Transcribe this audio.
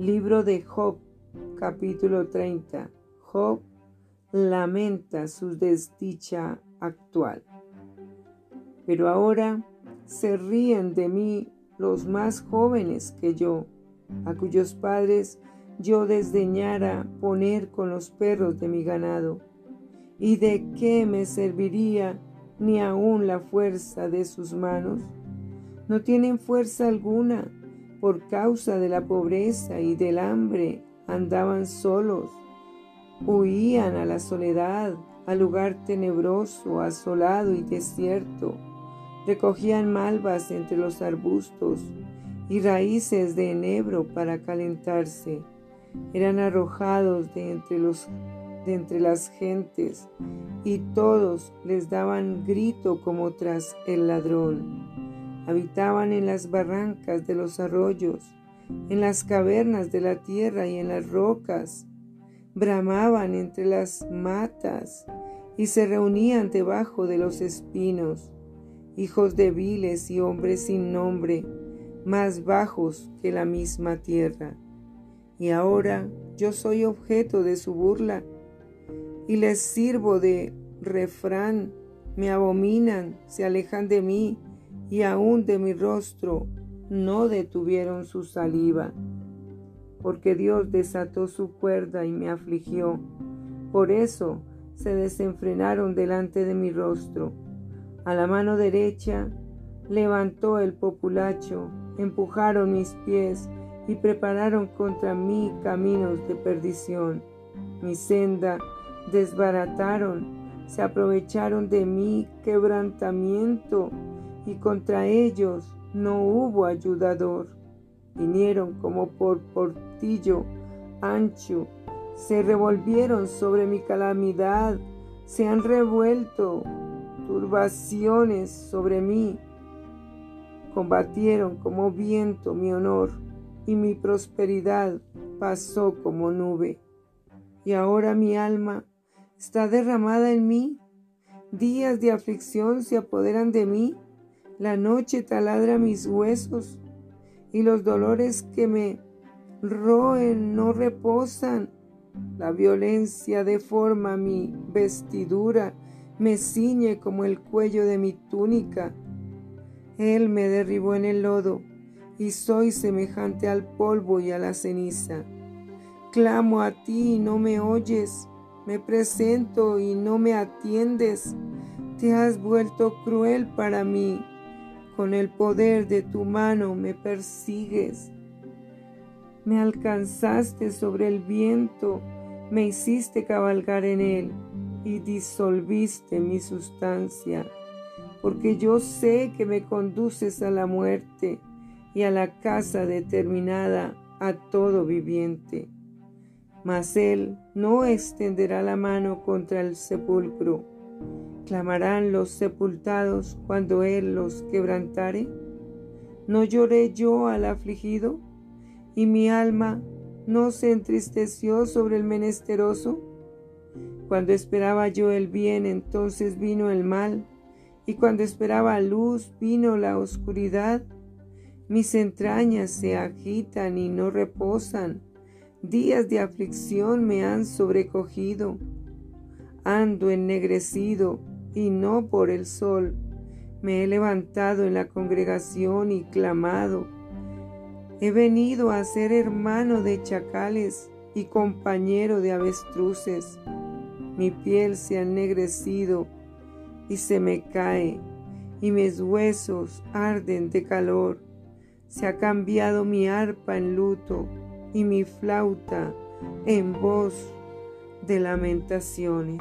Libro de Job, capítulo 30. Job lamenta su desdicha actual. Pero ahora se ríen de mí los más jóvenes que yo, a cuyos padres yo desdeñara poner con los perros de mi ganado. ¿Y de qué me serviría ni aun la fuerza de sus manos? No tienen fuerza alguna por causa de la pobreza y del hambre, andaban solos, huían a la soledad, al lugar tenebroso, asolado y desierto Recogían malvas entre los arbustos y raíces de enebro para calentarse. Eran arrojados de entre, los, de entre las gentes y todos les daban grito como tras el ladrón. Habitaban en las barrancas de los arroyos, en las cavernas de la tierra y en las rocas. Bramaban entre las matas y se reunían debajo de los espinos hijos débiles y hombres sin nombre, más bajos que la misma tierra. Y ahora yo soy objeto de su burla y les sirvo de refrán, me abominan, se alejan de mí y aún de mi rostro no detuvieron su saliva. Porque Dios desató su cuerda y me afligió. Por eso se desenfrenaron delante de mi rostro a la mano derecha levantó el populacho, empujaron mis pies y prepararon contra mí caminos de perdición. Mi senda desbarataron, se aprovecharon de mi quebrantamiento y contra ellos no hubo ayudador. Vinieron como por portillo ancho, se revolvieron sobre mi calamidad, se han revuelto turbaciones sobre mí. Combatieron como viento mi honor y mi prosperidad pasó como nube. Y ahora mi alma está derramada en mí. Días de aflicción se apoderan de mí. La noche taladra mis huesos y los dolores que me roen no reposan. La violencia deforma mi vestidura me ciñe como el cuello de mi túnica. Él me derribó en el lodo y soy semejante al polvo y a la ceniza. Clamo a ti y no me oyes, me presento y no me atiendes. Te has vuelto cruel para mí, con el poder de tu mano me persigues. Me alcanzaste sobre el viento, me hiciste cabalgar en él y disolviste mi sustancia, porque yo sé que me conduces a la muerte y a la casa determinada a todo viviente. Mas él no extenderá la mano contra el sepulcro. ¿Clamarán los sepultados cuando él los quebrantare? ¿No lloré yo al afligido? ¿Y mi alma no se entristeció sobre el menesteroso? Cuando esperaba yo el bien, entonces vino el mal, y cuando esperaba luz, vino la oscuridad. Mis entrañas se agitan y no reposan, días de aflicción me han sobrecogido. Ando ennegrecido y no por el sol. Me he levantado en la congregación y clamado. He venido a ser hermano de chacales y compañero de avestruces mi piel se ha ennegrecido y se me cae, y mis huesos arden de calor. Se ha cambiado mi arpa en luto y mi flauta en voz de lamentaciones.